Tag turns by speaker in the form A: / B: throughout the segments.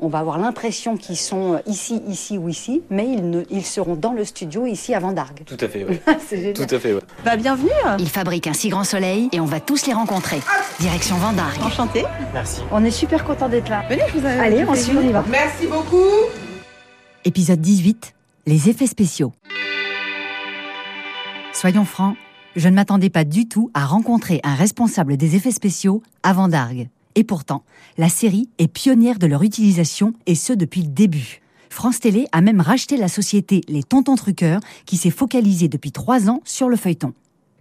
A: On va avoir l'impression qu'ils sont ici, ici ou ici, mais ils, ne, ils seront dans le studio ici à Vendargue.
B: Tout à fait, oui.
A: C'est génial.
B: Tout à fait, ouais.
C: Bah bienvenue
D: Ils fabriquent un si grand soleil et on va tous les rencontrer. Direction Vendargue.
C: Enchantée
B: Merci.
A: On est super content d'être là.
C: Venez, je vous ai-
A: Allez, on y va.
E: Merci beaucoup.
D: Épisode 18. Les effets spéciaux. Soyons francs, je ne m'attendais pas du tout à rencontrer un responsable des effets spéciaux à Vendargue. Et pourtant, la série est pionnière de leur utilisation et ce depuis le début. France Télé a même racheté la société Les Tontons Truqueurs qui s'est focalisée depuis trois ans sur le feuilleton.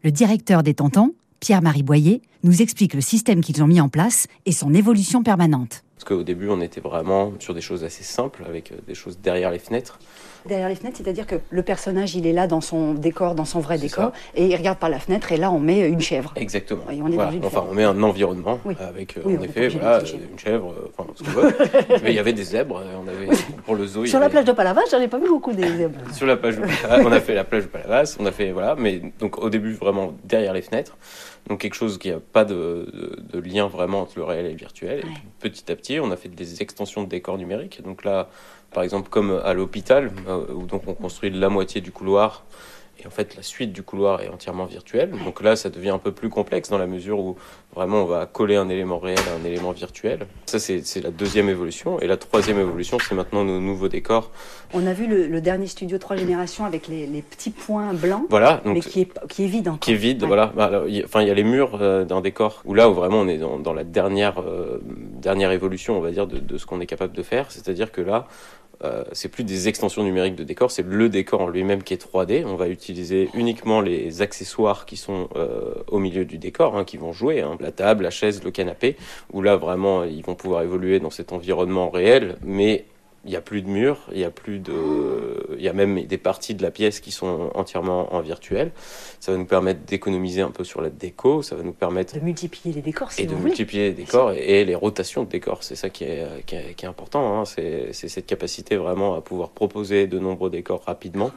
D: Le directeur des Tontons, Pierre-Marie Boyer, nous explique le système qu'ils ont mis en place et son évolution permanente.
B: Parce qu'au début, on était vraiment sur des choses assez simples, avec euh, des choses derrière les fenêtres.
A: Derrière les fenêtres, c'est-à-dire que le personnage, il est là dans son décor, dans son vrai décor,
B: ça.
A: et il regarde par la fenêtre, et là, on met une chèvre.
B: Exactement.
A: Oui, on est
B: Voilà.
A: dans une
B: Enfin, on met un environnement
A: Oui.
B: avec, euh,
A: Oui,
B: en effet, voilà,
A: une
B: chèvre, euh, enfin, ce qu'on veut. Mais il y avait des zèbres, euh, on avait, pour le zoo.
A: Sur la
B: avait-
A: plage de Palavas, j'en ai pas vu beaucoup des zèbres.
B: Sur la plage de Palavas, on a fait la plage de Palavas, on a fait, voilà, mais donc au début, vraiment derrière les fenêtres. Donc quelque chose qui n'a pas de, de- de lien vraiment entre le réel et le virtuel. Et puis, petit à petit, on a fait des extensions de décors numériques. Donc là, par exemple, comme à l'hôpital, euh, où donc on construit la moitié du couloir. Et en fait, la suite du couloir est entièrement virtuelle. Donc là, ça devient un peu plus complexe dans la mesure où vraiment on va coller un élément réel à un élément virtuel. Ça, c'est la deuxième évolution. Et la troisième évolution, c'est maintenant nos nouveaux décors.
A: On a vu le, le dernier studio Trois Générations avec les, les petits points blancs,
B: Voilà.
A: mais
B: Donc,
A: qui est, qui est vide encore.
B: qui est vide,
A: Ouais.
B: voilà. Bah, alors, il y a- Enfin, il y a les murs euh, d'un décor où là, où vraiment, on est dans, dans la dernière, euh, dernière évolution, on va dire, de, de ce qu'on est capable de faire. C'est-à-dire que là, euh, c'est plus des extensions numériques de décor, c'est le décor en lui-même qui est 3D. On va utiliser uniquement les accessoires qui sont euh, au milieu du décor, hein, qui vont jouer, hein. la table, la chaise, le canapé, où là, vraiment, ils vont pouvoir évoluer dans cet environnement réel, mais il n'y a plus de murs, il y a plus de, il y a même des parties de la pièce qui sont entièrement en virtuel. Ça va nous permettre d'économiser un peu sur la déco, ça va nous permettre
A: De multiplier les décors, si
B: et de
A: voulez.
B: multiplier les décors et, et les rotations de décors. C'est ça qui est, qui est, qui est important. Hein. C'est c'est cette capacité vraiment à pouvoir proposer de nombreux décors rapidement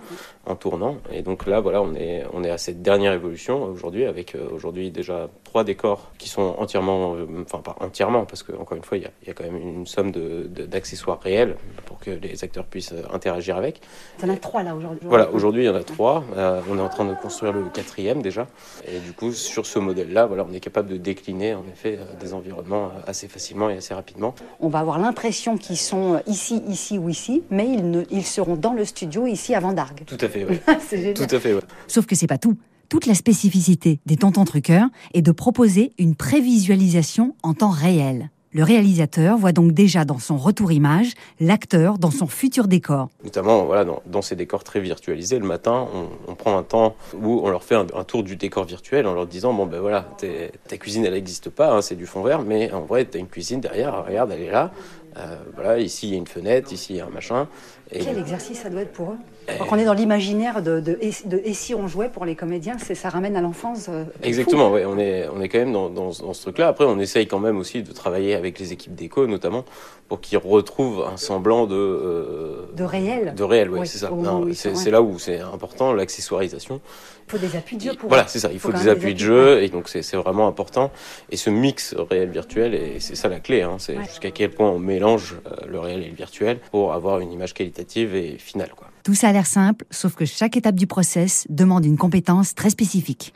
B: en tournant. Et donc là, voilà, on est, on est à cette dernière évolution aujourd'hui avec euh, aujourd'hui déjà trois décors qui sont entièrement, euh, enfin pas entièrement, parce que encore une fois, il y a, il y a quand même une somme de- de- d'accessoires réels pour que les acteurs puissent euh, interagir avec.
A: Il y en a trois là aujourd'hui.
B: Voilà, aujourd'hui il y en a trois. Euh, on est en train de construire le quatrième déjà. Et du coup, sur ce modèle-là, voilà, on est capable de décliner en effet euh, des environnements assez facilement et assez rapidement.
A: On va avoir l'impression qu'ils sont ici, ici ou ici, mais ils, ne, ils seront dans le studio ici à Vendargue.
B: Tout à fait, oui.
A: c'est génial.
B: Tout à fait, ouais.
D: Sauf que c'est pas tout. Toute la spécificité des tontons truqueurs est de proposer une prévisualisation en temps réel. Le réalisateur voit donc déjà dans son retour image l'acteur dans son futur décor.
B: Notamment, voilà, dans, ces décors très virtualisés, le matin, on, prend un temps où on leur fait un, tour du décor virtuel en leur disant bon ben voilà, ta cuisine elle n'existe pas, hein, c'est du fond vert, mais en vrai t'as une cuisine derrière, regarde, elle est là. Euh, voilà, ici il y a une fenêtre, ici il y a un machin. Et
A: Quel exercice ça doit être pour eux Alors qu'on est dans l'imaginaire de, de, et- de Et si on jouait pour les comédiens, c'est ça ramène à l'enfance. euh,
B: Exactement, ouais, on est, on est quand même dans, dans, dans ce truc-là. Après, on essaye quand même aussi de travailler avec les équipes d'éco, notamment, pour qu'ils retrouvent un semblant de, euh,
A: de réel.
B: de réel, ouais,
A: Oui,
B: c'est ça. c'est là où c'est important, l'accessoirisation.
A: Il faut des appuis de jeu pour
B: Voilà, c'est ça. Il faut,
A: quand
B: des appuis de jeu, et donc c'est vraiment important. Et ce mix réel-virtuel, et c'est ça la clé, hein, c'est
A: Ouais.
B: jusqu'à quel point on euh, le réel et le virtuel pour avoir une image qualitative et finale.
D: Tout ça a l'air simple, sauf que chaque étape du process demande une compétence très spécifique.